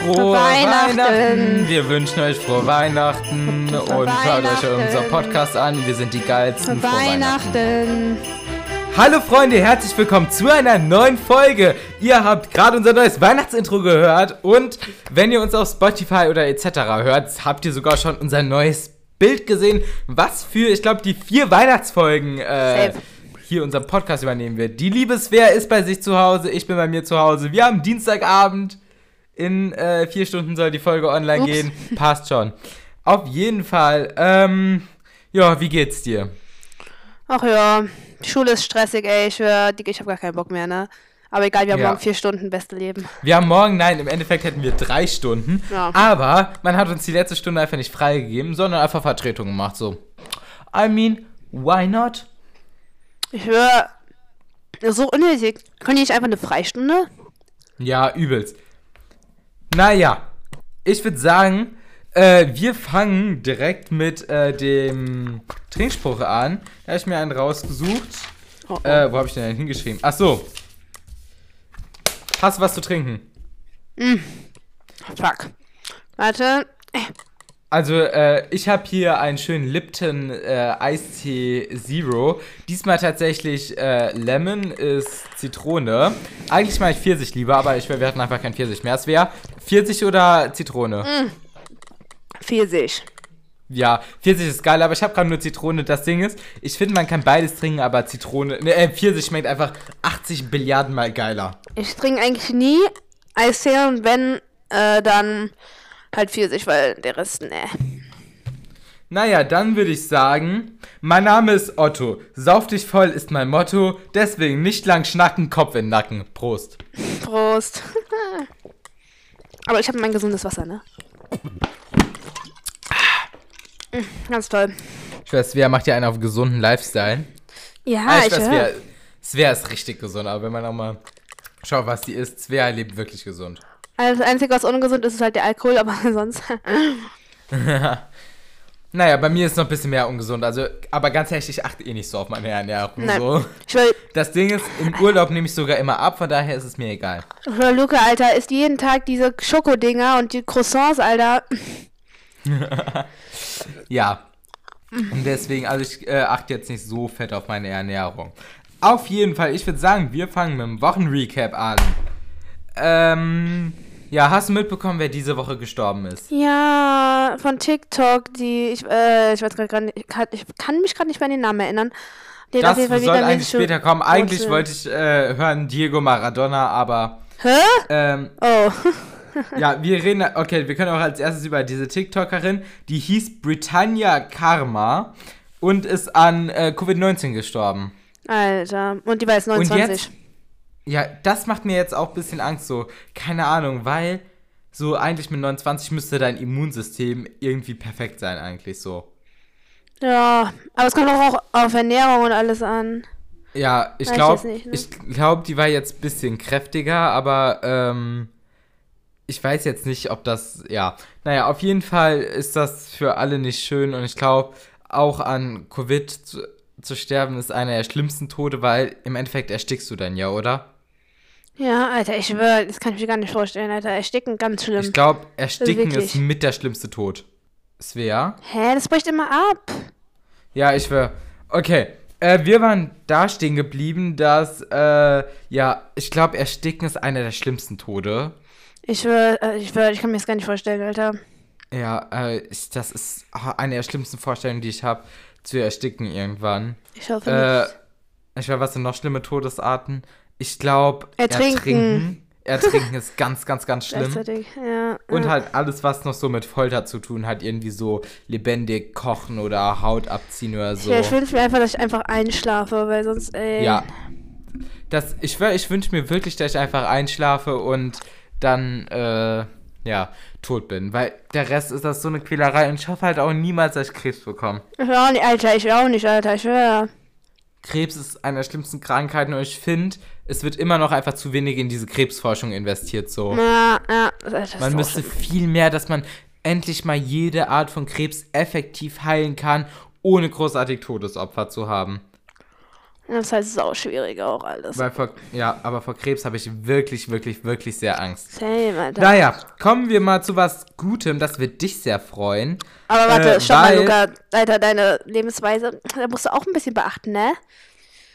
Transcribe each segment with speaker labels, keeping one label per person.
Speaker 1: Frohe Weihnachten. Weihnachten. Wir wünschen euch frohe Weihnachten und hört euch unseren Podcast an. Wir sind die geilsten.
Speaker 2: Frohe Weihnachten. Weihnachten.
Speaker 1: Hallo Freunde, herzlich willkommen zu einer neuen Folge. Ihr habt gerade unser neues Weihnachtsintro gehört und wenn ihr uns auf Spotify oder etc. hört, habt ihr sogar schon unser neues Bild gesehen, was für, ich glaube, die vier Weihnachtsfolgen äh, hier unseren Podcast übernehmen wird. Die Liebeswehr ist bei sich zu Hause, ich bin bei mir zu Hause. Wir haben Dienstagabend. In äh, vier Stunden soll die Folge online Ups. gehen. Passt schon. Auf jeden Fall. Ähm, ja, wie geht's dir?
Speaker 2: Ach ja, die Schule ist stressig, ey. Ich, ich habe gar keinen Bock mehr, ne? Aber egal, wir haben ja. morgen vier Stunden, beste Leben.
Speaker 1: Wir haben morgen, nein, im Endeffekt hätten wir drei Stunden. Ja. Aber man hat uns die letzte Stunde einfach nicht freigegeben, sondern einfach Vertretung gemacht. So. I mean, why not?
Speaker 2: Ich höre. So unnötig. Können die nicht einfach eine Freistunde?
Speaker 1: Ja, übelst. Naja, ich würde sagen, äh, wir fangen direkt mit äh, dem Trinkspruch an. Da habe ich mir einen rausgesucht. Oh, oh. Äh, wo habe ich den denn hingeschrieben? Ach so. Hast du was zu trinken?
Speaker 2: Mm. Fuck. Warte.
Speaker 1: Also, äh, ich habe hier einen schönen Lipton äh, Eistee Zero. Diesmal tatsächlich äh, Lemon ist Zitrone. Eigentlich mache ich Pfirsich lieber, aber ich, wir hatten einfach kein Pfirsich mehr. Es wäre Pfirsich oder Zitrone? Mm.
Speaker 2: Pfirsich.
Speaker 1: Ja, Pfirsich ist geil, aber ich habe gerade nur Zitrone. Das Ding ist, ich finde, man kann beides trinken, aber Zitrone, ne, äh, Pfirsich schmeckt einfach 80 Billiarden mal geiler.
Speaker 2: Ich trinke eigentlich nie Eistee und wenn, äh, dann halt Pfirsich, weil der Rest, ne.
Speaker 1: Naja, dann würde ich sagen, mein Name ist Otto. Sauf dich voll ist mein Motto. Deswegen nicht lang schnacken, Kopf in den Nacken. Prost.
Speaker 2: Prost. Aber ich habe mein gesundes Wasser, ne? Ganz toll.
Speaker 1: Ich weiß, wer macht ja einen auf gesunden Lifestyle?
Speaker 2: Ja, ah, ich, ich
Speaker 1: weiß, wer, Svea ist richtig gesund, aber wenn man auch mal schaut, was die isst, Svea lebt wirklich gesund.
Speaker 2: Also das Einzige, was ungesund ist, ist halt der Alkohol, aber sonst.
Speaker 1: naja, bei mir ist es noch ein bisschen mehr ungesund. Also, aber ganz ehrlich, ich achte eh nicht so auf meine Ernährung. Nein. So. Will, das Ding ist, im Urlaub nehme ich sogar immer ab, von daher ist es mir egal.
Speaker 2: Luca, Alter, isst jeden Tag diese Schokodinger und die Croissants, Alter.
Speaker 1: ja. Und deswegen, also ich äh, achte jetzt nicht so fett auf meine Ernährung. Auf jeden Fall, ich würde sagen, wir fangen mit dem Wochenrecap an. Ähm. Ja, hast du mitbekommen, wer diese Woche gestorben ist?
Speaker 2: Ja, von TikTok, die, ich, äh, ich weiß gerade nicht, ich kann, ich kann mich gerade nicht mehr an den Namen erinnern.
Speaker 1: Die das soll eigentlich später kommen. Eigentlich wollte ich äh, hören Diego Maradona, aber.
Speaker 2: Hä?
Speaker 1: Ähm,
Speaker 2: oh.
Speaker 1: ja, wir reden, okay, wir können auch als erstes über diese TikTokerin, die hieß Britannia Karma und ist an äh, Covid-19 gestorben.
Speaker 2: Alter, und die war jetzt 29. Und jetzt,
Speaker 1: ja, das macht mir jetzt auch ein bisschen Angst, so, keine Ahnung, weil so eigentlich mit 29 müsste dein Immunsystem irgendwie perfekt sein, eigentlich so.
Speaker 2: Ja, aber es kommt auch auf Ernährung und alles an.
Speaker 1: Ja, ich glaube, ne? ich glaube, die war jetzt ein bisschen kräftiger, aber ähm, ich weiß jetzt nicht, ob das, ja, naja, auf jeden Fall ist das für alle nicht schön und ich glaube, auch an Covid zu, sterben ist einer der schlimmsten Tode, weil im Endeffekt erstickst du dann ja, oder?
Speaker 2: Ja, Alter, ich schwöre, das kann ich mir gar nicht vorstellen, Alter. Ersticken, ganz schlimm.
Speaker 1: Ich glaube, Ersticken ist mit der schlimmste Tod. Svea?
Speaker 2: Hä, das bricht immer ab.
Speaker 1: Ja, ich schwöre. Okay, äh, wir waren da stehen geblieben, dass, äh, ja, ich glaube, Ersticken ist einer der schlimmsten Tode.
Speaker 2: Ich schwöre, äh, ich schwöre, ich kann mir das gar nicht vorstellen, Alter.
Speaker 1: Ja, äh, ich, das ist eine der schlimmsten Vorstellungen, die ich habe, zu ersticken irgendwann.
Speaker 2: Ich hoffe äh, nicht.
Speaker 1: Ich weiß, was sind noch schlimme Todesarten? Ich glaube,
Speaker 2: ertrinken. ertrinken.
Speaker 1: Ertrinken ist ganz, ganz, ganz schlimm.
Speaker 2: Ja,
Speaker 1: und ja. halt alles, was noch so mit Folter zu tun hat, irgendwie so lebendig kochen oder Haut abziehen oder so.
Speaker 2: Ja, ich wünsche mir einfach, dass ich einfach einschlafe, weil sonst, ey.
Speaker 1: Ja. Das, ich ich wünsche mir wirklich, dass ich einfach einschlafe und dann, äh, ja, tot bin. Weil der Rest ist das so eine Quälerei und ich hoffe halt auch niemals, dass ich Krebs bekomme.
Speaker 2: Ich auch nicht, Alter, ich auch nicht, Alter, ich will.
Speaker 1: Krebs ist eine der schlimmsten Krankheiten und ich finde, es wird immer noch einfach zu wenig in diese Krebsforschung investiert. So.
Speaker 2: Ja, ja, das
Speaker 1: man müsste viel mehr, dass man endlich mal jede Art von Krebs effektiv heilen kann, ohne großartig Todesopfer zu haben.
Speaker 2: Das ist halt sau schwierig auch alles.
Speaker 1: Weil vor, ja, aber vor Krebs habe ich wirklich, wirklich, wirklich sehr Angst.
Speaker 2: Same, Alter.
Speaker 1: Naja, kommen wir mal zu was Gutem, das wird dich sehr freuen.
Speaker 2: Aber warte,
Speaker 1: Äh,
Speaker 2: stopp mal, Luca. Alter, deine Lebensweise, da musst du auch ein bisschen beachten, ne?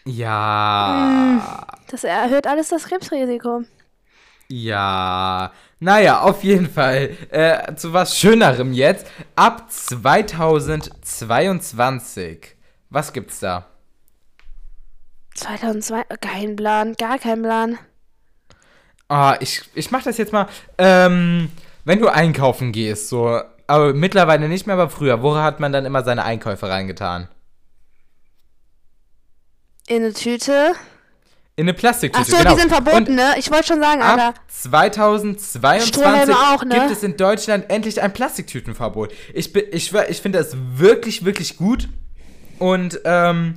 Speaker 1: Ja,
Speaker 2: Das erhöht alles das Krebsrisiko.
Speaker 1: ja. Naja, auf jeden Fall. Äh, zu was Schönerem jetzt. Ab 2022. Was gibt's da?
Speaker 2: 2002, kein Plan, gar kein Plan.
Speaker 1: Ah, ich, ich mach das jetzt mal. Ähm, wenn du einkaufen gehst, so. Aber mittlerweile nicht mehr, aber früher. Wo hat man dann immer seine Einkäufe reingetan?
Speaker 2: In eine Tüte.
Speaker 1: In eine Plastiktüte.
Speaker 2: Achso,
Speaker 1: genau.
Speaker 2: die sind verboten,
Speaker 1: Und
Speaker 2: ne? Ich wollte schon sagen, Alter.
Speaker 1: Ab 2022
Speaker 2: Strohhalme auch, ne?
Speaker 1: gibt es in Deutschland endlich ein Plastiktütenverbot. Ich, ich, ich finde das wirklich, wirklich gut. Und ähm,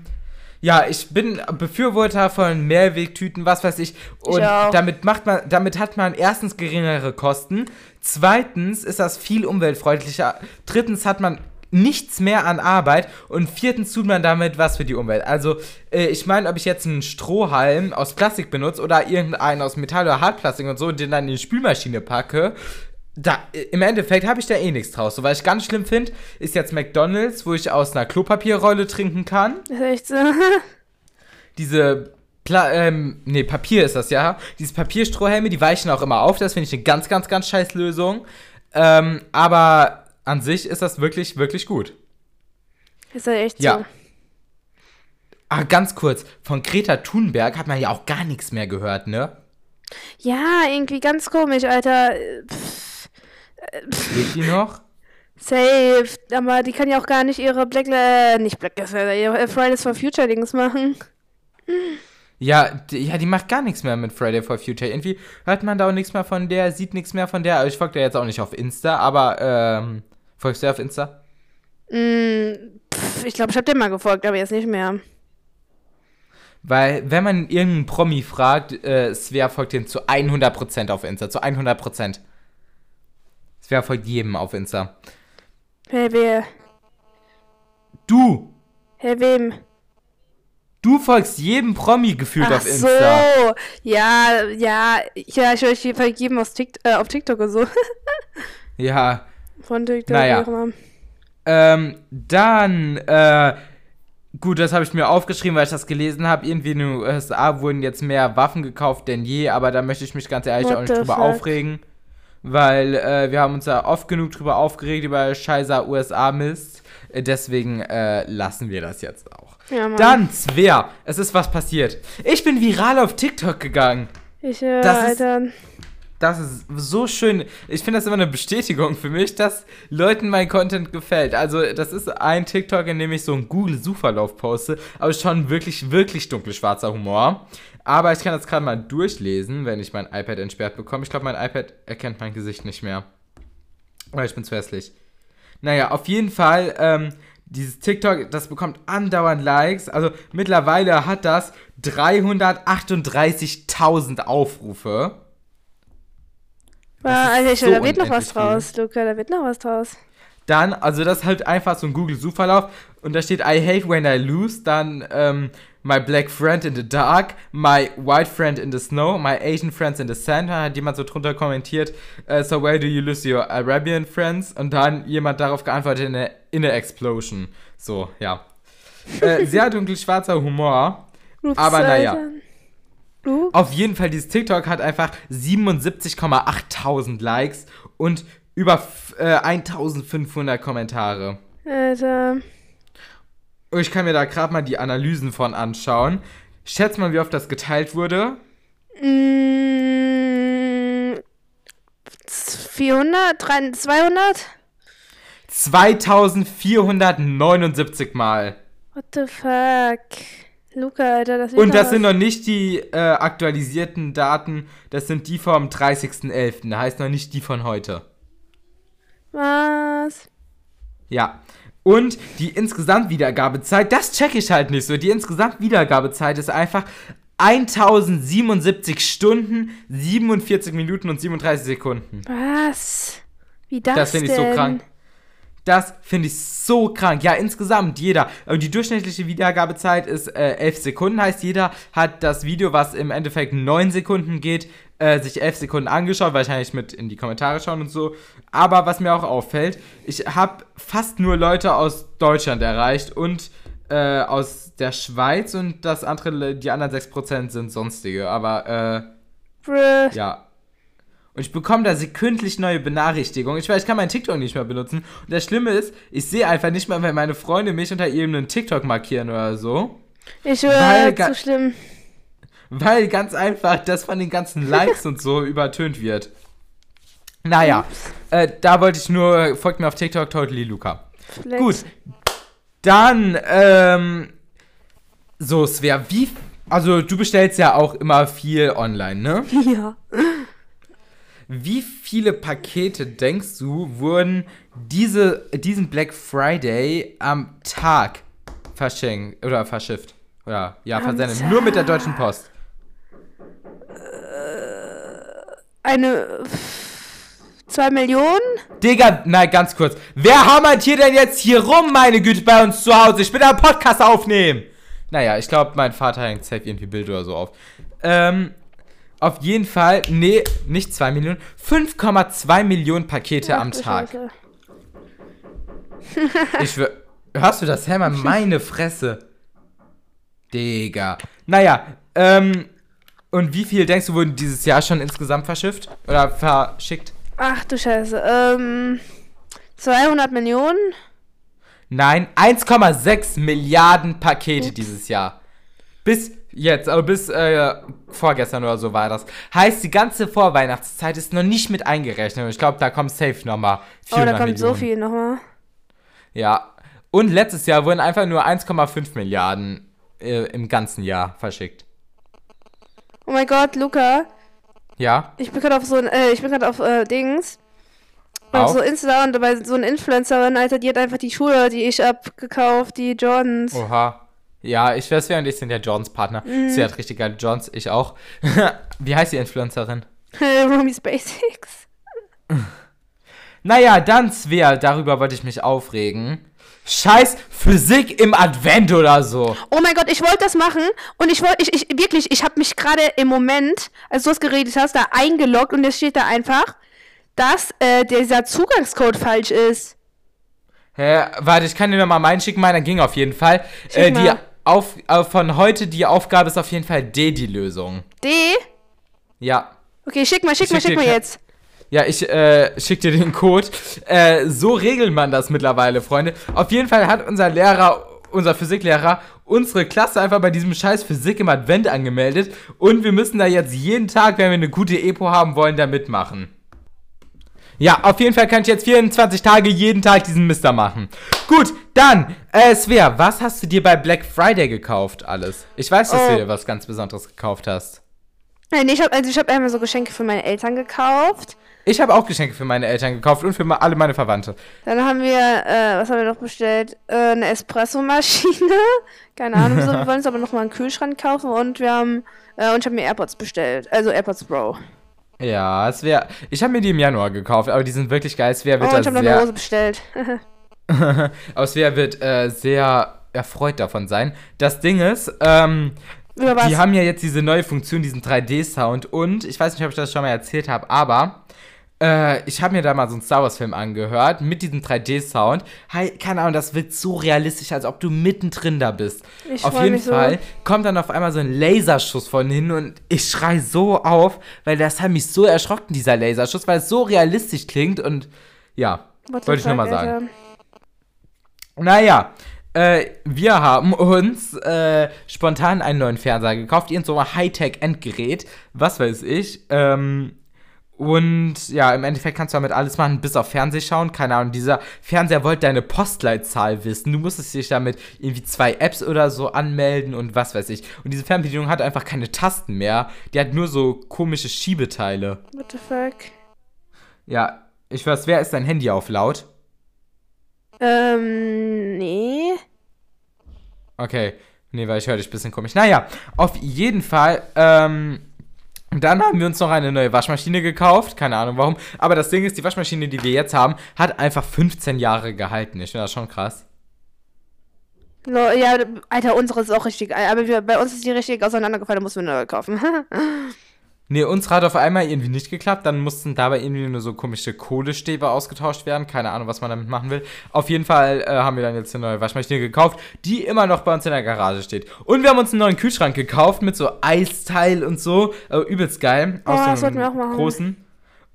Speaker 1: ja, ich bin Befürworter von Mehrwegtüten, was weiß ich. Und
Speaker 2: auch.
Speaker 1: damit macht man, damit hat man erstens geringere Kosten. Zweitens ist das viel umweltfreundlicher. Drittens hat man nichts mehr an Arbeit und viertens tut man damit was für die Umwelt. Also, äh, ich meine, ob ich jetzt einen Strohhalm aus Plastik benutze oder irgendeinen aus Metall oder Hartplastik und so und den dann in die Spülmaschine packe, da, im Endeffekt habe ich da eh nichts draus. So, was ich ganz schlimm finde, ist jetzt McDonalds, wo ich aus einer Klopapierrolle trinken kann.
Speaker 2: Das ist echt so.
Speaker 1: Diese Pla ähm, nee, Papier ist das, ja. Diese Papierstrohhelme, die weichen auch immer auf. Das finde ich eine ganz, ganz, ganz scheiß Lösung. Ähm, aber an sich ist das wirklich, wirklich gut.
Speaker 2: ist ja echt
Speaker 1: Ja.
Speaker 2: so.
Speaker 1: Ah, ganz kurz, von Greta Thunberg hat man ja auch gar nichts mehr gehört, ne?
Speaker 2: Ja, irgendwie ganz komisch, Alter. Pff,
Speaker 1: Lebt die noch?
Speaker 2: safe. Aber die kann ja auch gar nicht ihre Black, äh, nicht Black Matter, ihre Fridays for Future Dings machen.
Speaker 1: Ja, die, ja, die macht gar nichts mehr mit Friday for Future. Irgendwie hört man da auch nichts mehr von der, sieht nichts mehr von der. Ich folge der jetzt auch nicht auf Insta, aber ähm, folgst du auf Insta?
Speaker 2: Mm, pff, ich glaube, ich habe den mal gefolgt, aber jetzt nicht mehr.
Speaker 1: Weil, wenn man irgendeinen Promi fragt, äh, Svea folgt den zu 100% auf Insta. Zu 100%. Svea folgt jedem auf Insta.
Speaker 2: Hey, wer?
Speaker 1: Du!
Speaker 2: Hey, wem?
Speaker 1: Du folgst jedem Promi gefühlt
Speaker 2: Ach
Speaker 1: auf Insta.
Speaker 2: so. Ja, ja. Ja, ich folge jedem aus Tikt äh, auf TikTok und so.
Speaker 1: Ja.
Speaker 2: Von TikTok.
Speaker 1: Naja.
Speaker 2: wie auch immer.
Speaker 1: Ähm, dann, äh, gut, das habe ich mir aufgeschrieben, weil ich das gelesen habe. Irgendwie in den USA wurden jetzt mehr Waffen gekauft denn je, aber da möchte ich mich ganz ehrlich
Speaker 2: What
Speaker 1: auch nicht drüber
Speaker 2: fuck?
Speaker 1: aufregen. Weil äh, wir haben uns ja oft genug drüber aufgeregt, über scheißer USA-Mist. Äh, Deswegen äh, lassen wir das jetzt auch.
Speaker 2: Ja.
Speaker 1: Dann, Svea, es ist was passiert. Ich bin viral auf TikTok gegangen.
Speaker 2: Ich, äh,
Speaker 1: das ist-
Speaker 2: Alter.
Speaker 1: Das ist so schön. Ich finde das immer eine Bestätigung für mich, dass Leuten mein Content gefällt. Also, das ist ein TikTok, in dem ich so einen Google-Suchverlauf poste, aber schon wirklich, wirklich dunkelschwarzer Humor. Aber ich kann das gerade mal durchlesen, wenn ich mein iPad entsperrt bekomme. Ich glaube, mein iPad erkennt mein Gesicht nicht mehr. Weil ich bin zu hässlich. Naja, auf jeden Fall, ähm, dieses TikTok, das bekommt andauernd Likes. Also mittlerweile hat das 338.000 Aufrufe. Ist
Speaker 2: Alter, ich,
Speaker 1: so
Speaker 2: da wird noch was
Speaker 1: unendlich viel.
Speaker 2: draus, Luca, da wird noch was draus.
Speaker 1: Dann, also das ist halt einfach so ein Google-Suchverlauf und da steht I hate when I lose, dann ähm, my black friend in the dark, my white friend in the snow, my Asian friends in the sand, da hat jemand so drunter kommentiert, äh, so where do you lose your Arabian friends? Und dann jemand darauf geantwortet in a, in explosion. So, ja. Äh, sehr dunkelschwarzer Humor.
Speaker 2: Ups,
Speaker 1: Aber naja.
Speaker 2: Alter. Uh,
Speaker 1: Auf jeden Fall, dieses TikTok hat einfach 77,8000 Likes und über äh, 1500 Kommentare.
Speaker 2: Alter.
Speaker 1: Ich kann mir da gerade mal die Analysen von anschauen. Schätz mal, wie oft das geteilt wurde.
Speaker 2: Mm, 400? 300? 200?
Speaker 1: 2479 Mal.
Speaker 2: What the fuck? Luca, Alter, das
Speaker 1: Und das sind noch nicht die äh, aktualisierten Daten, das sind die vom 30.11. Da heißt noch nicht die von heute.
Speaker 2: Was?
Speaker 1: Ja. Und die insgesamt Wiedergabezeit, das check ich halt nicht so. Die insgesamt Wiedergabezeit ist einfach 1077 Stunden, 47 Minuten und 37 Sekunden.
Speaker 2: Was? Wie das
Speaker 1: Das finde ich so krank. Das finde ich so krank. Ja, insgesamt jeder. Aber die durchschnittliche Wiedergabezeit ist äh, 11 Sekunden. Heißt, jeder hat das Video, was im Endeffekt 9 Sekunden geht, äh, sich 11 Sekunden angeschaut. Wahrscheinlich mit in die Kommentare schauen und so. Aber was mir auch auffällt, ich habe fast nur Leute aus Deutschland erreicht und äh, aus der Schweiz und das andere, die anderen 6% sind sonstige. Aber, äh, ja. Und ich bekomme da sekündlich neue Benachrichtigungen. Ich weiß, ich kann meinen TikTok nicht mehr benutzen. Und das Schlimme ist, ich sehe einfach nicht mal, wenn meine Freunde mich unter irgendeinem TikTok markieren oder so.
Speaker 2: Ich höre, zu schlimm.
Speaker 1: Weil ganz einfach das von den ganzen Likes und so übertönt wird. Naja, äh, da wollte ich nur, folgt mir auf TikTok, Totally Luca. Flex. Gut. Dann, ähm, so, Svea, wie, also du bestellst ja auch immer viel online, ne?
Speaker 2: Ja.
Speaker 1: Wie viele Pakete denkst du wurden diese, diesen Black Friday am Tag verschenkt oder verschifft? Oder ja, versendet. Nur mit der Deutschen Post.
Speaker 2: Eine. Zwei Millionen?
Speaker 1: Digga, nein, ganz kurz. Wer hammert hier denn jetzt hier rum, meine Güte, bei uns zu Hause? Ich will da einen Podcast aufnehmen. Naja, ich glaube, mein Vater hängt safe irgendwie Bild oder so auf. Ähm, auf jeden Fall, nee, nicht 2 Millionen, 5,2 Millionen Pakete Ach, am Tag. ich will. Hörst du das, Hermann? Meine Fresse. Digga. Naja, ähm. Und wie viel denkst du, wurden dieses Jahr schon insgesamt verschifft? Oder verschickt?
Speaker 2: Ach du Scheiße. Ähm. 200 Millionen?
Speaker 1: Nein, 1,6 Milliarden Pakete Ups. dieses Jahr. Bis Jetzt, aber bis äh, vorgestern oder so war das. Heißt, die ganze Vorweihnachtszeit ist noch nicht mit eingerechnet. Und ich glaube, da kommt safe nochmal 400 Oh, da kommt Millionen.
Speaker 2: so viel nochmal.
Speaker 1: Ja. Und letztes Jahr wurden einfach nur 1,5 Milliarden äh, im ganzen Jahr verschickt.
Speaker 2: Oh mein Gott, Luca.
Speaker 1: Ja?
Speaker 2: Ich bin gerade auf so ein, äh, ich bin gerade auf äh, Dings. Auf so Insta und dabei so eine Influencerin, Alter, die hat einfach die Schuhe, die ich abgekauft, die Jordans.
Speaker 1: Oha. Ja, ich weiß, wer und ich sind ja Johns Partner. Mhm. Sie hat richtig geile Johns, ich auch. Wie heißt die Influencerin?
Speaker 2: Romy's Basics.
Speaker 1: naja, dann Svea, darüber wollte ich mich aufregen. Scheiß Physik im Advent oder so.
Speaker 2: Oh mein Gott, ich wollte das machen und ich wollte, ich, ich, wirklich, ich habe mich gerade im Moment, als du es geredet hast, da eingeloggt und es steht da einfach, dass äh, dieser Zugangscode falsch ist.
Speaker 1: Hä, warte, ich kann dir nochmal meinen schicken, meiner ging auf jeden Fall. Äh, die auf, äh, von heute die Aufgabe ist auf jeden Fall D, die Lösung.
Speaker 2: D?
Speaker 1: Ja.
Speaker 2: Okay, schick mal, schick, schick mal, schick mal jetzt.
Speaker 1: Ja, ich äh, schick dir den Code. Äh, so regelt man das mittlerweile, Freunde. Auf jeden Fall hat unser Lehrer, unser Physiklehrer, unsere Klasse einfach bei diesem scheiß Physik im Advent angemeldet. Und wir müssen da jetzt jeden Tag, wenn wir eine gute Epo haben wollen, da mitmachen. Ja, auf jeden Fall kann ich jetzt 24 Tage jeden Tag diesen Mister machen. Gut, dann, äh, Svea, was hast du dir bei Black Friday gekauft alles? Ich weiß, dass oh. du dir was ganz Besonderes gekauft hast.
Speaker 2: Nein, ich habe also ich hab einmal so Geschenke für meine Eltern gekauft.
Speaker 1: Ich habe auch Geschenke für meine Eltern gekauft und für alle meine Verwandte.
Speaker 2: Dann haben wir, äh, was haben wir noch bestellt? Äh, eine Espresso-Maschine. Keine Ahnung, so. wir wollen uns aber noch mal einen Kühlschrank kaufen und wir haben, äh, und ich habe mir AirPods bestellt. Also AirPods Pro.
Speaker 1: Ja, es wäre. Ich habe mir die im Januar gekauft, aber die sind wirklich geil. Es wäre
Speaker 2: oh, ich habe eine Hose bestellt.
Speaker 1: aber Svea wird äh, sehr erfreut davon sein. Das Ding ist, ähm, die haben ja jetzt diese neue Funktion, diesen 3D-Sound und ich weiß nicht, ob ich das schon mal erzählt habe, aber äh, ich habe mir da mal so einen Star Wars-Film angehört mit diesem 3D-Sound. Hey, keine Ahnung, das wirkt so realistisch, als ob du mittendrin da bist. Ich auf jeden Fall so. kommt dann auf einmal so ein Laserschuss von hinten und ich schrei so auf, weil das hat mich so erschrocken, dieser Laserschuss, weil es so realistisch klingt und ja, wollte ich nochmal sagen. Naja, äh, wir haben uns äh, spontan einen neuen Fernseher gekauft, irgend so ein Hightech-Endgerät, was weiß ich. Ähm, und ja, im Endeffekt kannst du damit alles machen, bis auf Fernseh schauen. Keine Ahnung, dieser Fernseher wollte deine Postleitzahl wissen. Du musstest dich damit irgendwie zwei Apps oder so anmelden und was weiß ich. Und diese Fernbedienung hat einfach keine Tasten mehr. Die hat nur so komische Schiebeteile.
Speaker 2: What the fuck?
Speaker 1: Ja, ich weiß, wer ist dein Handy auf laut?
Speaker 2: Ähm, nee.
Speaker 1: Okay. Nee, weil ich höre dich ein bisschen komisch. Naja, auf jeden Fall, ähm, Dann haben wir uns noch eine neue Waschmaschine gekauft, keine Ahnung warum. Aber das Ding ist, die Waschmaschine, die wir jetzt haben, hat einfach 15 Jahre gehalten. Ich finde das schon krass.
Speaker 2: Ja, Alter, unsere ist auch richtig. Aber wir, bei uns ist die richtig auseinandergefallen, da mussten wir eine neue kaufen.
Speaker 1: Nee, unsere hat auf einmal irgendwie nicht geklappt. Dann mussten dabei irgendwie nur so komische Kohlestäbe ausgetauscht werden. Keine Ahnung, was man damit machen will. Auf jeden Fall äh, haben wir dann jetzt eine neue Waschmaschine gekauft, die immer noch bei uns in der Garage steht. Und wir haben uns einen neuen Kühlschrank gekauft mit so Eisteil und so. Äh, übelst geil.
Speaker 2: Aus oh, so einem
Speaker 1: großen.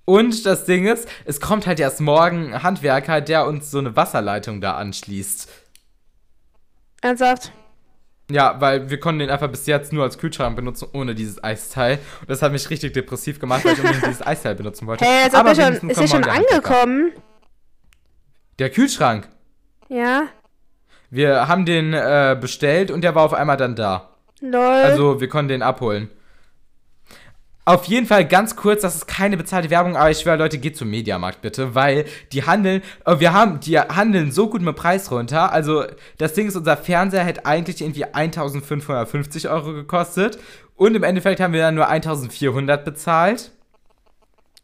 Speaker 1: Und das Ding ist, es kommt halt erst morgen ein Handwerker, der uns so eine Wasserleitung da anschließt.
Speaker 2: Ernsthaft?
Speaker 1: Ja, weil wir konnten den einfach bis jetzt nur als Kühlschrank benutzen, ohne dieses Eisteil. Und das hat mich richtig depressiv gemacht, weil ich unbedingt dieses Eisteil benutzen wollte.
Speaker 2: Hey, jetzt Aber schon, ist er schon angekommen?
Speaker 1: Der Kühlschrank?
Speaker 2: Ja.
Speaker 1: Wir haben den äh, bestellt und der war auf einmal dann da.
Speaker 2: Lol.
Speaker 1: Also, wir konnten den abholen. Auf jeden Fall ganz kurz, das ist keine bezahlte Werbung, aber ich schwöre, Leute, geht zum Mediamarkt bitte, weil die handeln, äh, wir haben, die handeln so gut mit Preis runter. Also, das Ding ist, unser Fernseher hätte eigentlich irgendwie 1550 Euro gekostet und im Endeffekt haben wir dann nur 1400 bezahlt.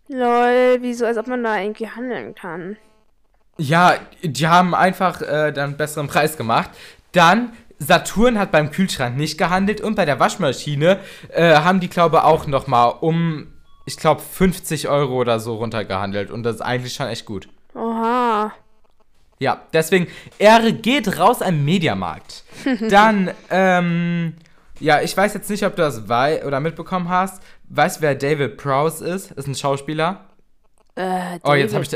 Speaker 2: Lol, wieso, als ob man da irgendwie handeln kann.
Speaker 1: Ja, die haben einfach äh, dann einen besseren Preis gemacht. Dann Saturn hat beim Kühlschrank nicht gehandelt und bei der Waschmaschine äh, haben die, glaube ich, auch nochmal um, ich glaube, 50 Euro oder so runtergehandelt. Und das ist eigentlich schon echt gut.
Speaker 2: Oha.
Speaker 1: Ja, deswegen, Ehre geht raus am Mediamarkt. Dann, ähm, ja, ich weiß jetzt nicht, ob du das wei oder mitbekommen hast. Weißt du, wer David Prowse ist? Ist ein Schauspieler.
Speaker 2: Äh, David,
Speaker 1: oh, jetzt habe ich.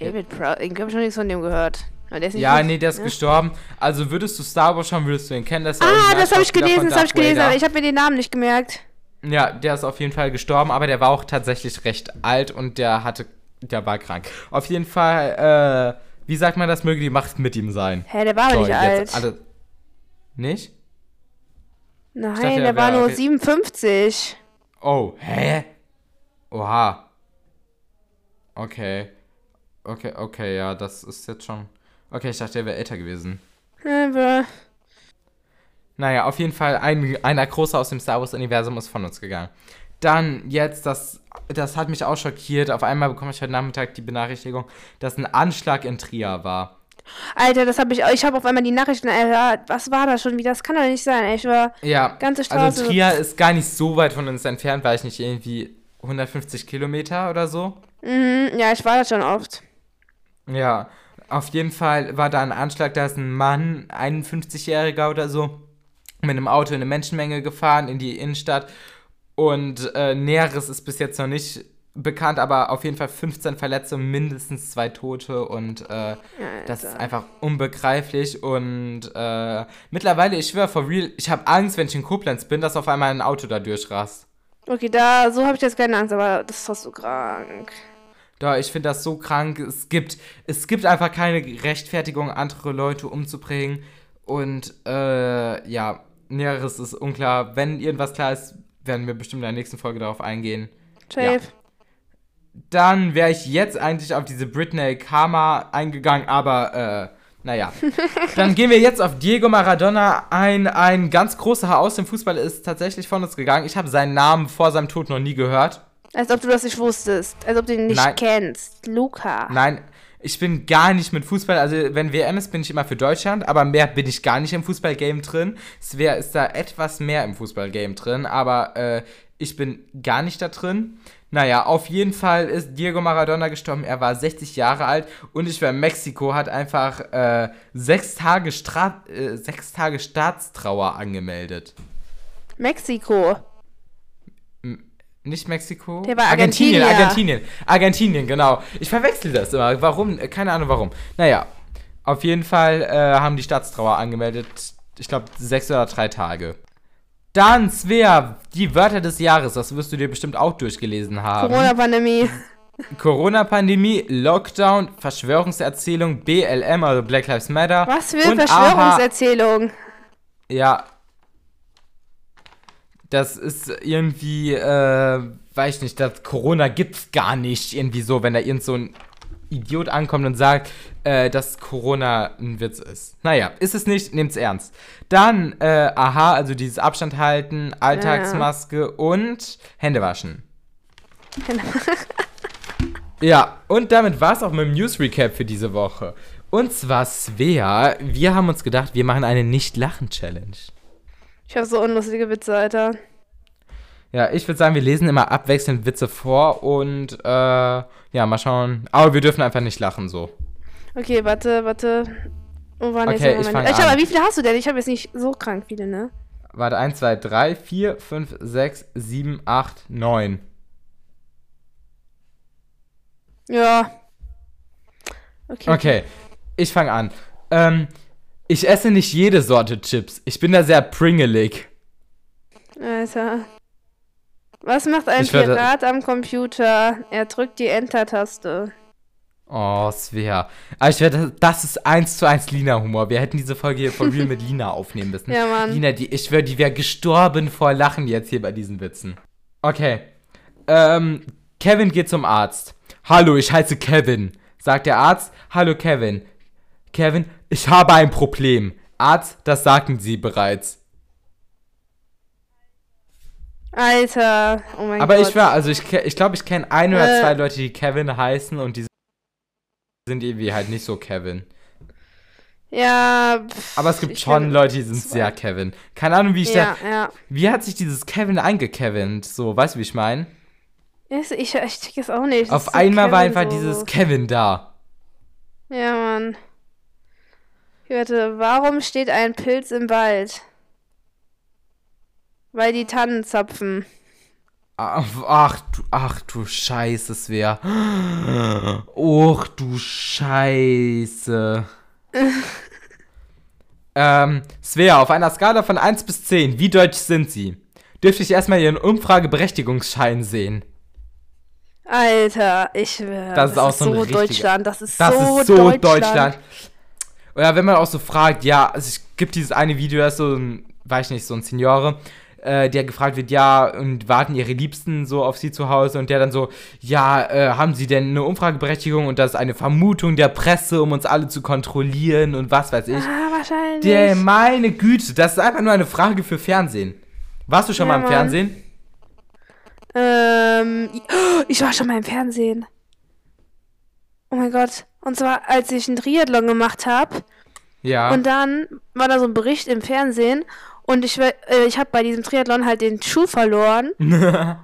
Speaker 2: David Prowse, ich habe schon nichts von dem gehört
Speaker 1: ja, gut. nee, der ist ja? gestorben. Also würdest du Star Wars schauen, würdest du ihn kennen.
Speaker 2: Das ah, das habe ich gelesen, das habe ich gelesen, aber ich habe mir den Namen nicht gemerkt.
Speaker 1: Ja, der ist auf jeden Fall gestorben, aber der war auch tatsächlich recht alt und der hatte, der war krank. Auf jeden Fall, äh, wie sagt man das, möge die Macht mit ihm sein.
Speaker 2: Hä, der war aber nicht alt.
Speaker 1: Alle nicht?
Speaker 2: Nein, dachte, der, der war nur 57.
Speaker 1: Oh, hä? Oha. Okay. Okay, okay, ja, das ist jetzt schon. Okay, ich dachte, der wäre älter gewesen. Naja, auf jeden Fall, ein, einer große aus dem Star Wars-Universum ist von uns gegangen. Dann jetzt, das, das hat mich auch schockiert. Auf einmal bekomme ich heute Nachmittag die Benachrichtigung, dass ein Anschlag in Trier war.
Speaker 2: Alter, das habe ich, ich habe auf einmal die Nachrichten erhört. Was war das schon wieder? Das kann doch nicht sein. Ich war
Speaker 1: ja,
Speaker 2: ganze
Speaker 1: Straße. Also Trier ist gar nicht so weit von uns entfernt, weil ich nicht irgendwie 150 Kilometer oder so.
Speaker 2: Mhm, ja, ich war da schon oft.
Speaker 1: Ja, auf jeden Fall war da ein Anschlag, da ist ein Mann, 51-Jähriger oder so, mit einem Auto in eine Menschenmenge gefahren in die Innenstadt. Und äh, Näheres ist bis jetzt noch nicht bekannt, aber auf jeden Fall 15 Verletzte, mindestens zwei Tote und äh, das ist einfach unbegreiflich. Und äh, mittlerweile, ich schwöre, for real, ich habe Angst, wenn ich in Koblenz bin, dass auf einmal ein Auto da durchrast.
Speaker 2: Okay, da, so habe ich jetzt keine Angst, aber das ist fast so krank.
Speaker 1: Da, ich finde das so krank. Es gibt, es gibt einfach keine Rechtfertigung, andere Leute umzubringen. Und äh, ja, Näheres ist unklar. Wenn irgendwas klar ist, werden wir bestimmt in der nächsten Folge darauf eingehen.
Speaker 2: Safe. Ja.
Speaker 1: Dann wäre ich jetzt eigentlich auf diese Britney Karma eingegangen, aber äh, naja. Dann gehen wir jetzt auf Diego Maradona ein. Ein ganz großer Haar aus dem Fußball ist tatsächlich von uns gegangen. Ich habe seinen Namen vor seinem Tod noch nie gehört.
Speaker 2: Als ob du das nicht wusstest. Als ob du ihn nicht Nein. kennst. Luca.
Speaker 1: Nein, ich bin gar nicht mit Fußball. Also, wenn WM ist, bin ich immer für Deutschland. Aber mehr bin ich gar nicht im Fußballgame drin. Svea ist da etwas mehr im Fußballgame drin. Aber äh, ich bin gar nicht da drin. Naja, auf jeden Fall ist Diego Maradona gestorben. Er war 60 Jahre alt und ich war in Mexiko, hat einfach äh, sechs, Tage Stra äh, sechs Tage Staatstrauer angemeldet.
Speaker 2: Mexiko.
Speaker 1: Nicht Mexiko?
Speaker 2: Der war Argentinien.
Speaker 1: Argentinien, Argentinien. Genau. Ich verwechsel das immer. Warum? Keine Ahnung warum. Naja, auf jeden Fall äh, haben die Staatstrauer angemeldet. Ich glaube, sechs oder drei Tage. Dann, Svea, die Wörter des Jahres. Das wirst du dir bestimmt auch durchgelesen haben.
Speaker 2: Corona-Pandemie.
Speaker 1: Corona-Pandemie, Lockdown, Verschwörungserzählung, BLM, also Black Lives Matter.
Speaker 2: Was für Verschwörungserzählung?
Speaker 1: Ja, das ist irgendwie, äh, weiß ich nicht, das Corona gibt's gar nicht irgendwie so, wenn da irgend so ein Idiot ankommt und sagt, äh, dass Corona ein Witz ist. Naja, ist es nicht, nehmt's ernst. Dann, äh, aha, also dieses Abstand halten, Alltagsmaske und Hände waschen. Ja, und damit war's auch mit dem News Recap für diese Woche. Und zwar Svea, wir haben uns gedacht, wir machen eine Nicht-Lachen-Challenge.
Speaker 2: Ich habe so unlustige Witze, Alter.
Speaker 1: Ja, ich würde sagen, wir lesen immer abwechselnd Witze vor und äh, ja, mal schauen. Aber wir dürfen einfach nicht lachen so.
Speaker 2: Okay, warte, warte. Wo waren
Speaker 1: Okay,
Speaker 2: jetzt
Speaker 1: ich
Speaker 2: meine?
Speaker 1: fang
Speaker 2: Ich aber
Speaker 1: an.
Speaker 2: wie viele hast du denn? Ich habe jetzt nicht so krank viele, ne?
Speaker 1: Warte, 1, 2, 3, 4, 5, 6, 7, 8, 9.
Speaker 2: Ja. Okay.
Speaker 1: Okay, ich fange an. Ähm, ich esse nicht jede Sorte Chips. Ich bin da sehr pringelig.
Speaker 2: Alter. Was macht ein
Speaker 1: Ich
Speaker 2: Pirat am Computer? Er drückt die Enter-Taste.
Speaker 1: Oh, Svea. Aber ich werde, das ist eins zu eins Lina-Humor. Wir hätten diese Folge hier for real mit Lina aufnehmen müssen.
Speaker 2: Ja, Mann.
Speaker 1: Lina, die, ich schwöre, die wäre gestorben vor Lachen jetzt hier bei diesen Witzen. Okay. Ähm, Kevin geht zum Arzt. Hallo, ich heiße Kevin. Sagt der Arzt. Hallo, Kevin. Kevin, ich habe ein Problem. Arzt, das sagten Sie bereits.
Speaker 2: Alter. Oh mein
Speaker 1: Aber
Speaker 2: Gott.
Speaker 1: ich war, also ich, ich glaube, ich kenne ein oder
Speaker 2: Äh.
Speaker 1: zwei Leute, die Kevin heißen und die sind irgendwie halt nicht so Kevin.
Speaker 2: Ja. pff,
Speaker 1: Aber es gibt schon Leute, die sind
Speaker 2: zwei.
Speaker 1: sehr Kevin. Keine Ahnung, wie ich
Speaker 2: Ja,
Speaker 1: da.
Speaker 2: ja.
Speaker 1: Wie hat sich dieses Kevin eingekevint? So, weißt du, wie ich meine?
Speaker 2: Ich, ich, ich check es auch nicht.
Speaker 1: Auf
Speaker 2: ist so
Speaker 1: einmal war einfach
Speaker 2: so.
Speaker 1: dieses Kevin da.
Speaker 2: Ja, Mann. Hörte, warum steht ein Pilz im Wald? Weil die Tannen zapfen.
Speaker 1: Ach, ach du, ach du Scheiße, Svea. Och du Scheiße. ähm, Svea, auf einer Skala von 1 bis 10, wie deutsch sind Sie? Dürfte ich erstmal Ihren Umfrageberechtigungsschein sehen?
Speaker 2: Alter, ich will.
Speaker 1: Das ist auch so
Speaker 2: so Deutschland. Das ist
Speaker 1: Das
Speaker 2: so
Speaker 1: ist so
Speaker 2: Deutschland.
Speaker 1: Deutschland. Oder wenn man auch so fragt, ja, also es gibt dieses eine Video, das ist so ein, weiß ich nicht, so ein Seniore, äh, der gefragt wird, ja, und warten ihre Liebsten so auf sie zu Hause und der dann so, ja, äh, haben sie denn eine Umfrageberechtigung und das ist eine Vermutung der Presse, um uns alle zu kontrollieren und was weiß ich.
Speaker 2: Ah, wahrscheinlich.
Speaker 1: Der, meine Güte, das ist einfach nur eine Frage für Fernsehen. Warst du schon
Speaker 2: Ja,
Speaker 1: mal im
Speaker 2: Mann.
Speaker 1: Fernsehen?
Speaker 2: Ähm, ich war schon mal im Fernsehen. Oh mein Gott. Und zwar, als ich einen Triathlon gemacht habe.
Speaker 1: Ja.
Speaker 2: Und dann war da so ein Bericht im Fernsehen. Und ich, äh, ich habe bei diesem Triathlon halt den Schuh verloren.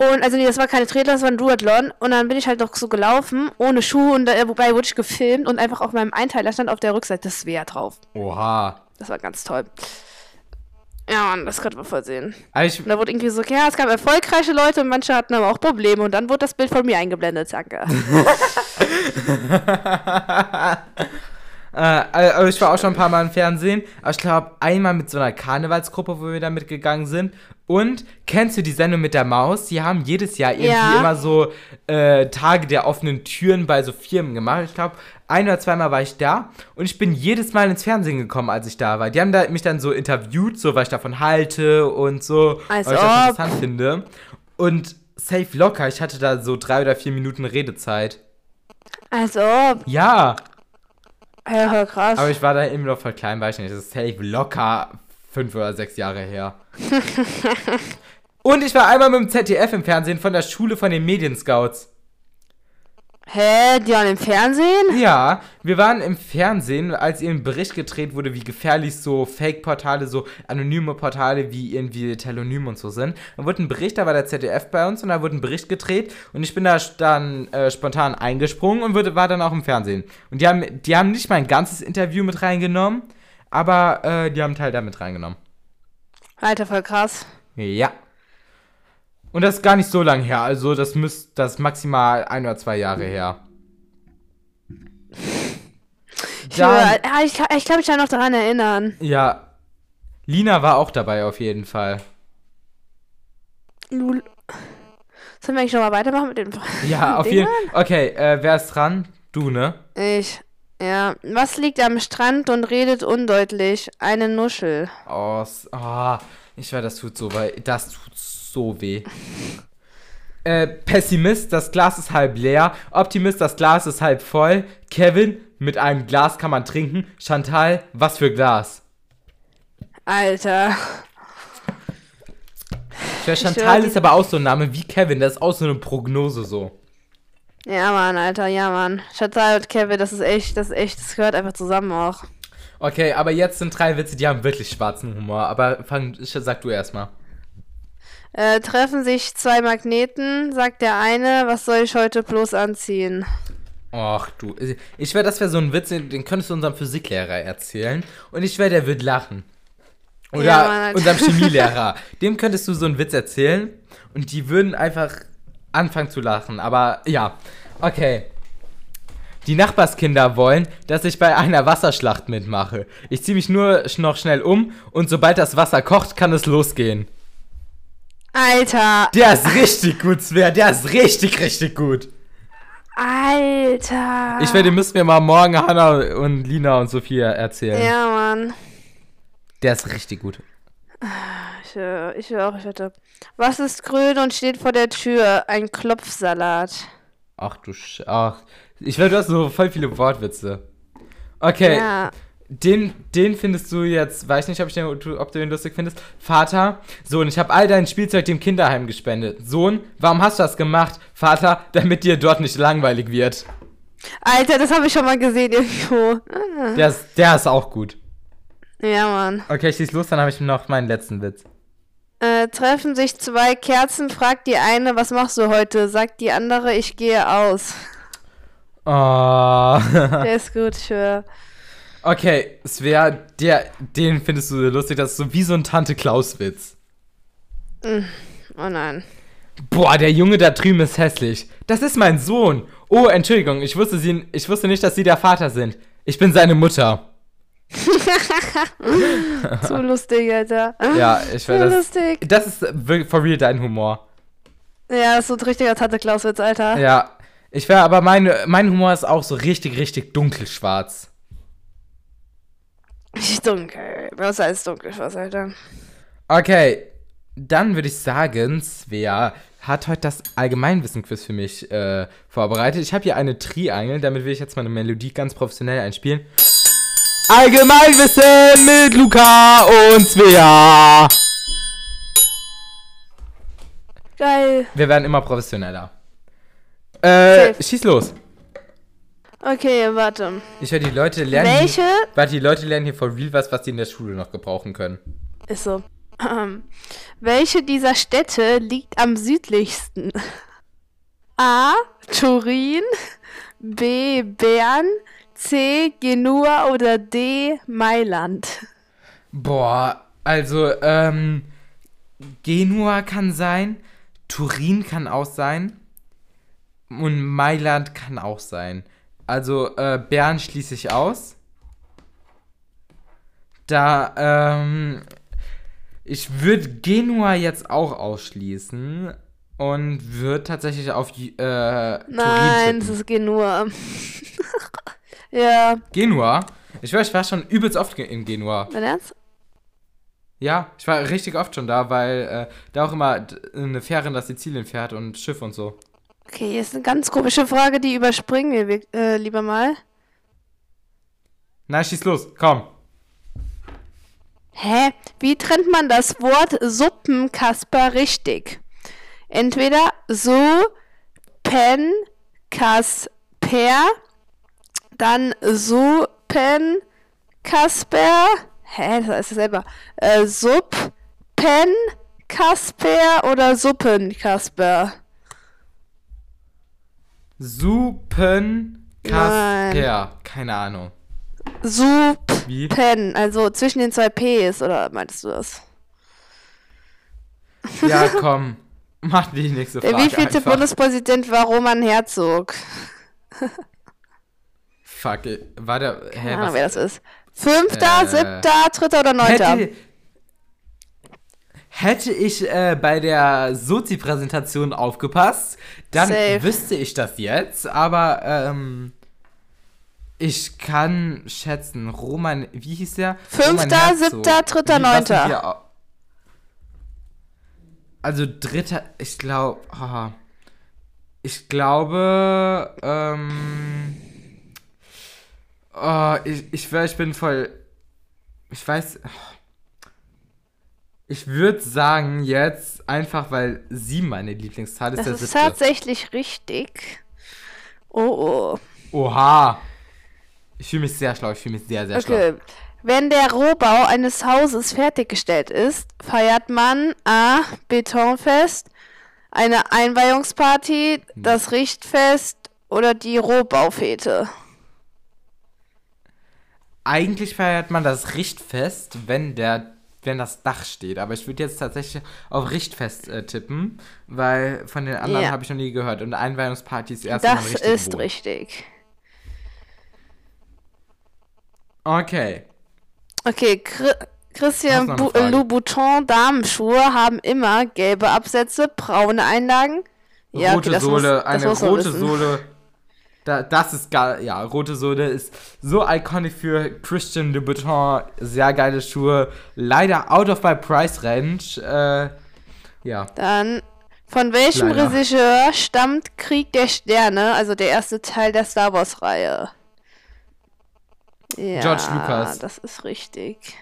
Speaker 2: Und also nee, das war keine Triathlon, das war ein Duathlon. Und dann bin ich halt noch so gelaufen, ohne Schuh. Und äh, wobei wurde ich gefilmt. Und einfach auf meinem Einteiler stand auf der Rückseite das Svea drauf.
Speaker 1: Oha.
Speaker 2: Das war ganz toll. Ja, Mann, das konnte man voll sehen.
Speaker 1: Aber ich,
Speaker 2: Und da wurde irgendwie so, ja, es gab erfolgreiche Leute und manche hatten aber auch Probleme. Und dann wurde das Bild von mir eingeblendet, danke.
Speaker 1: Äh, also ich war auch schon ein paar Mal im Fernsehen, aber ich glaube einmal mit so einer Karnevalsgruppe, wo wir da mitgegangen sind. Und kennst du die Sendung mit der Maus? Die haben jedes Jahr irgendwie
Speaker 2: Ja.
Speaker 1: immer so äh, Tage der offenen Türen bei so Firmen gemacht. Ich glaube, ein oder zweimal war ich da und ich bin jedes Mal ins Fernsehen gekommen, als ich da war. Die haben da mich dann so interviewt, so was ich davon halte und so,
Speaker 2: Als
Speaker 1: was ich das
Speaker 2: ob.
Speaker 1: interessant finde. Und safe locker, ich hatte da so drei oder vier Minuten Redezeit.
Speaker 2: Als ob.
Speaker 1: Ja.
Speaker 2: Ja, krass.
Speaker 1: Aber ich war da immer noch voll klein, weiß ich nicht. Das ist safe locker fünf oder sechs Jahre her. Und ich war einmal mit dem ZDF im Fernsehen von der Schule von den Medienscouts.
Speaker 2: Hä, die waren im Fernsehen?
Speaker 1: Ja, wir waren im Fernsehen, als ihr ein Bericht gedreht wurde, wie gefährlich so Fake-Portale, so anonyme Portale wie irgendwie Telonym und so sind. Da wurde ein Bericht, da war der ZDF bei uns und da wurde ein Bericht gedreht und ich bin da dann äh, spontan eingesprungen und wurde, war dann auch im Fernsehen. Und die haben, die haben nicht mein ganzes Interview mit reingenommen, aber äh, die haben einen Teil da mit reingenommen.
Speaker 2: Alter, voll krass.
Speaker 1: Ja. Und das ist gar nicht so lang her, also das müsste das maximal ein oder zwei Jahre her.
Speaker 2: Ich,
Speaker 1: Dann-
Speaker 2: ja, ich, kann- ich kann mich da noch daran erinnern.
Speaker 1: Ja. Lina war auch dabei auf jeden Fall.
Speaker 2: Lul. Sollen wir eigentlich noch mal weitermachen mit den
Speaker 1: Ja, auf jeden Fall. Okay, äh, wer ist dran? Du, ne?
Speaker 2: Ich. Ja. Was liegt am Strand und redet undeutlich? Eine Nuschel.
Speaker 1: Oh, oh ich weiß, das tut so weh. Das tut so weh. Äh, Pessimist, das Glas ist halb leer. Optimist, das Glas ist halb voll. Kevin, mit einem Glas kann man trinken. Chantal, was für Glas?
Speaker 2: Alter.
Speaker 1: Der Chantal ist aber auch so ein Name wie Kevin. Das ist auch so eine Prognose so.
Speaker 2: Ja, Mann, Alter, ja, Mann. Chantal und Kevin, das ist echt, das ist echt, das gehört einfach zusammen auch.
Speaker 1: Okay, aber jetzt sind drei Witze, die haben wirklich schwarzen Humor. Aber fang, sag du erstmal.
Speaker 2: Äh, treffen sich zwei Magneten, sagt der eine, was soll ich heute bloß anziehen?
Speaker 1: Ach du, ich wäre, das wäre so ein Witz, den könntest du unserem Physiklehrer erzählen. Und ich wäre, der wird lachen. Oder ja, unserem Chemielehrer. Dem könntest du so einen Witz erzählen und die würden einfach anfangen zu lachen. Aber ja, okay. Die Nachbarskinder wollen, dass ich bei einer Wasserschlacht mitmache. Ich ziehe mich nur noch schnell um und sobald das Wasser kocht, kann es losgehen.
Speaker 2: Alter.
Speaker 1: Der ist richtig gut, Sver. Der ist richtig, richtig gut.
Speaker 2: Alter.
Speaker 1: Ich werde, müssen wir mal morgen Hannah und Lina und Sophia erzählen.
Speaker 2: Ja, Mann.
Speaker 1: Der ist richtig gut.
Speaker 2: Ich, ich auch, ich wette. Was ist grün und steht vor der Tür? Ein Klopfsalat.
Speaker 1: Ach du Sch... Ach. Ich werde, du hast so voll viele Wortwitze. Okay. Ja. Den, den findest du jetzt, weiß nicht, ob, ich den, ob du den lustig findest. Vater, Sohn, ich habe all dein Spielzeug dem Kinderheim gespendet. Sohn, warum hast du das gemacht? Vater, damit dir dort nicht langweilig wird.
Speaker 2: Alter, das habe ich schon mal gesehen irgendwo.
Speaker 1: Der ist, der ist auch gut.
Speaker 2: Ja, Mann.
Speaker 1: Okay, schieß los, dann habe ich noch meinen letzten Witz.
Speaker 2: Äh, treffen sich zwei Kerzen, fragt die eine, was machst du heute? Sagt die andere, ich gehe aus.
Speaker 1: Oh.
Speaker 2: Der ist gut, ich höre.
Speaker 1: Okay, es wäre der, den findest du lustig, das ist so wie so ein Tante Klaus-Witz.
Speaker 2: Mm, oh nein.
Speaker 1: Boah, der Junge da drüben ist hässlich. Das ist mein Sohn. Oh, Entschuldigung, ich wusste, sie, ich wusste nicht, dass Sie der Vater sind. Ich bin seine Mutter.
Speaker 2: Zu lustig, Alter.
Speaker 1: Ja, ich werde das. lustig. Das ist for real dein Humor.
Speaker 2: Ja, das ist so ein richtiger Tante Klaus-Witz, Alter.
Speaker 1: Ja. Ich wäre, aber mein, mein Humor ist auch so richtig, richtig dunkelschwarz.
Speaker 2: Dunkel. Was heißt dunkelschwarz, Alter?
Speaker 1: Okay. Dann würde ich sagen, Svea hat heute das Allgemeinwissen-Quiz für mich äh, vorbereitet. Ich habe hier eine Triangel, damit will ich jetzt mal eine Melodie ganz professionell einspielen. Allgemeinwissen mit Luca und Svea.
Speaker 2: Geil.
Speaker 1: Wir werden immer professioneller. Äh, Safe. schieß los.
Speaker 2: Okay, warte.
Speaker 1: Ich höre, die Leute lernen.
Speaker 2: Welche?
Speaker 1: Hier, warte, die Leute lernen hier for real was, was die in der Schule noch gebrauchen können.
Speaker 2: Ist so. Ähm, welche dieser Städte liegt am südlichsten? A. Turin. B. Bern. C. Genua oder D. Mailand?
Speaker 1: Boah, also, ähm, Genua kann sein, Turin kann auch sein und Mailand kann auch sein. Also, äh, Bern schließe ich aus. Da, ähm, ich würde Genua jetzt auch ausschließen und würde tatsächlich auf äh,
Speaker 2: Nein, Turin es ist Genua. Ja.
Speaker 1: Genua? Ich war, ich war schon übelst oft in Genua.
Speaker 2: Dein Ernst?
Speaker 1: Ja, ich war richtig oft schon da, weil äh, da auch immer eine Fähre nach Sizilien fährt und Schiff und so.
Speaker 2: Okay, hier ist eine ganz komische Frage, die überspringen wir äh, lieber mal.
Speaker 1: Na, schieß los, komm.
Speaker 2: Hä? Wie trennt man das Wort Suppenkasper richtig? Entweder so, pen, kasper dann Suppen Kasper. Hä, das ist selber. Äh, Suppen Kasper oder Suppen Kasper?
Speaker 1: Suppen Kasper. Keine Ahnung.
Speaker 2: Suppen. Also zwischen den zwei Ps, oder meintest du das?
Speaker 1: Ja, komm. Mach die nächste Frage.
Speaker 2: Der wievielte einfach. Bundespräsident war Roman Herzog?
Speaker 1: Fuck, war der.
Speaker 2: Hä, Keine Ahnung, wer das ist. Fünfter, äh, siebter, dritter oder neunter?
Speaker 1: Hätte, hätte ich äh, bei der Sozi-Präsentation aufgepasst, dann Safe. wüsste ich das jetzt, aber ähm, ich kann schätzen, Roman, wie hieß der?
Speaker 2: Fünfter, siebter, dritter, neunter.
Speaker 1: Also dritter, ich glaube, oh, Ich glaube, ähm. Oh, ich, ich, ich bin voll. Ich weiß. Ich würde sagen, jetzt, einfach weil sie meine Lieblingszahl ist,
Speaker 2: Das
Speaker 1: der
Speaker 2: ist
Speaker 1: siebte.
Speaker 2: tatsächlich richtig. Oh, oh.
Speaker 1: Oha. Ich fühle mich sehr schlau, ich fühle mich sehr, sehr schlau.
Speaker 2: Okay. Wenn der Rohbau eines Hauses fertiggestellt ist, feiert man A. Betonfest, eine Einweihungsparty, das Richtfest oder die Rohbaufete.
Speaker 1: Eigentlich feiert man das Richtfest, wenn der wenn das Dach steht. Aber ich würde jetzt tatsächlich auf Richtfest äh, tippen, weil von den anderen
Speaker 2: Ja.
Speaker 1: habe ich noch nie gehört. Und Einweihungsparty ist erst,
Speaker 2: Das ist
Speaker 1: wohnt.
Speaker 2: richtig.
Speaker 1: Okay.
Speaker 2: Okay, Chri Christian
Speaker 1: Frage?
Speaker 2: Louboutin Damenschuhe haben immer gelbe Absätze, braune Einlagen. Ja,
Speaker 1: rote
Speaker 2: okay, das
Speaker 1: Sohle,
Speaker 2: muss, das
Speaker 1: eine rote. Sohle. Da, das ist geil. Ja, rote Sohle ist so iconic für Christian Louboutin. Sehr geile Schuhe. Leider out of my price range. Äh, ja.
Speaker 2: Dann, von welchem
Speaker 1: Leider.
Speaker 2: Regisseur stammt Krieg der Sterne, also der erste Teil der Star Wars-Reihe? Ja,
Speaker 1: George Lucas.
Speaker 2: das ist richtig.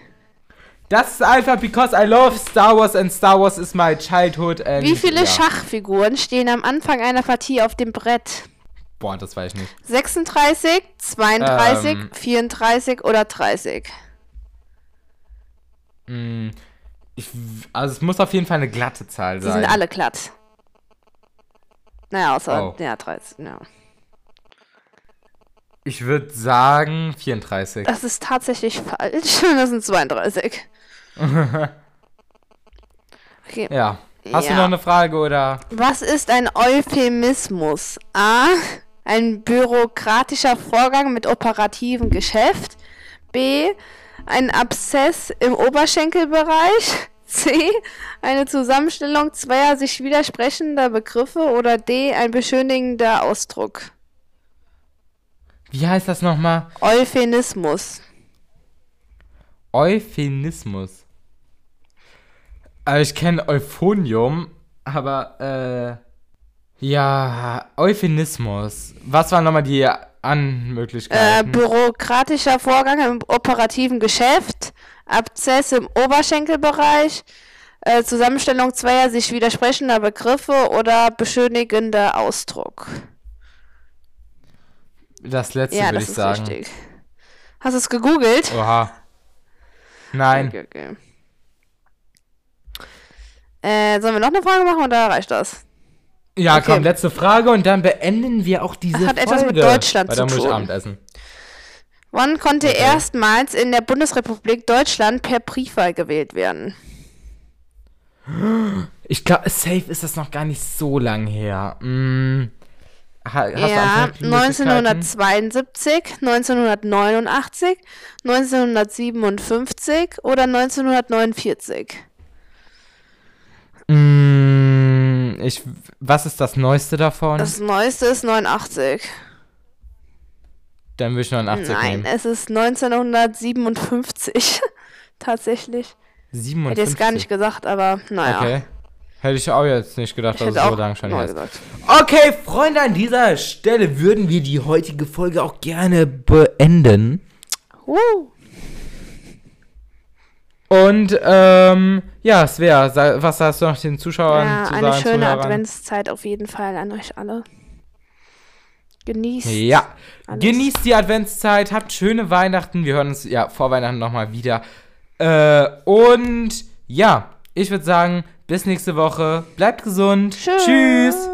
Speaker 1: Das ist einfach because I love Star Wars and Star Wars is my childhood. And,
Speaker 2: Wie viele
Speaker 1: ja.
Speaker 2: Schachfiguren stehen am Anfang einer Partie auf dem Brett?
Speaker 1: Boah, das weiß ich nicht.
Speaker 2: 36, 32,
Speaker 1: Ähm.
Speaker 2: 34 oder 30?
Speaker 1: Mm, ich, also es muss auf jeden Fall eine glatte Zahl
Speaker 2: Die
Speaker 1: sein.
Speaker 2: sind alle glatt. Naja, außer,
Speaker 1: Oh.
Speaker 2: ja, 13, ja.
Speaker 1: Ich würde sagen 34.
Speaker 2: Das ist tatsächlich falsch. Das sind 32. Okay.
Speaker 1: ja. Hast du
Speaker 2: Ja.
Speaker 1: noch eine Frage oder?
Speaker 2: Was ist ein Euphemismus? A. Ein bürokratischer Vorgang mit operativem Geschäft. B. Ein Abszess im Oberschenkelbereich. C. Eine Zusammenstellung zweier sich widersprechender Begriffe. Oder D. Ein beschönigender Ausdruck.
Speaker 1: Wie heißt das nochmal?
Speaker 2: Euphemismus.
Speaker 1: Euphemismus. Also ich kenne Euphonium, aber äh. Ja, Euphemismus. Was waren nochmal die
Speaker 2: Äh,
Speaker 1: Anmöglichkeiten?
Speaker 2: bürokratischer Vorgang im operativen Geschäft, Abszess im Oberschenkelbereich, äh, Zusammenstellung zweier sich widersprechender Begriffe oder beschönigender Ausdruck.
Speaker 1: das letzte
Speaker 2: ja,
Speaker 1: würde
Speaker 2: das
Speaker 1: ich
Speaker 2: ist
Speaker 1: sagen.
Speaker 2: richtig. Hast du es gegoogelt?
Speaker 1: Oha. Nein.
Speaker 2: Okay, okay. Äh, sollen wir noch eine Frage machen oder reicht das?
Speaker 1: Ja,
Speaker 2: Okay.
Speaker 1: komm, letzte Frage und dann beenden wir auch diese
Speaker 2: Hat
Speaker 1: Folge.
Speaker 2: etwas mit Deutschland
Speaker 1: weil
Speaker 2: zu
Speaker 1: dann muss ich
Speaker 2: tun.
Speaker 1: Abendessen.
Speaker 2: Wann konnte
Speaker 1: Okay.
Speaker 2: erstmals in der Bundesrepublik Deutschland per Briefwahl gewählt werden?
Speaker 1: Ich glaube, safe ist das noch gar nicht so lang her. Hm. Ha,
Speaker 2: ja,
Speaker 1: Antwortmöglichkeiten?
Speaker 2: 1972, 1989, 1957 oder 1949.
Speaker 1: Mm, ich, was ist das Neueste davon?
Speaker 2: Das neueste ist 89.
Speaker 1: Dann würde ich 89
Speaker 2: Nein,
Speaker 1: nehmen.
Speaker 2: es ist 1957. Tatsächlich.
Speaker 1: 57.
Speaker 2: Hätte ich es gar nicht gesagt, aber naja.
Speaker 1: Okay. Hätte ich auch jetzt nicht gedacht,
Speaker 2: Ich
Speaker 1: dass es so lang schon ist. Okay, Freunde, an dieser Stelle würden wir die heutige Folge auch gerne beenden.
Speaker 2: Uh,
Speaker 1: Und, ähm, ja, Svea, was hast du noch den Zuschauern
Speaker 2: ja,
Speaker 1: zu
Speaker 2: eine
Speaker 1: sagen?
Speaker 2: schöne
Speaker 1: Zuhörern?
Speaker 2: Adventszeit auf jeden Fall an euch alle. Genießt.
Speaker 1: Ja,
Speaker 2: alles.
Speaker 1: genießt die Adventszeit, habt schöne Weihnachten. Wir hören uns ja vor Weihnachten nochmal wieder. Äh, und ja, ich würde sagen, bis nächste Woche. Bleibt gesund.
Speaker 2: Tschüss.
Speaker 1: Tschüss.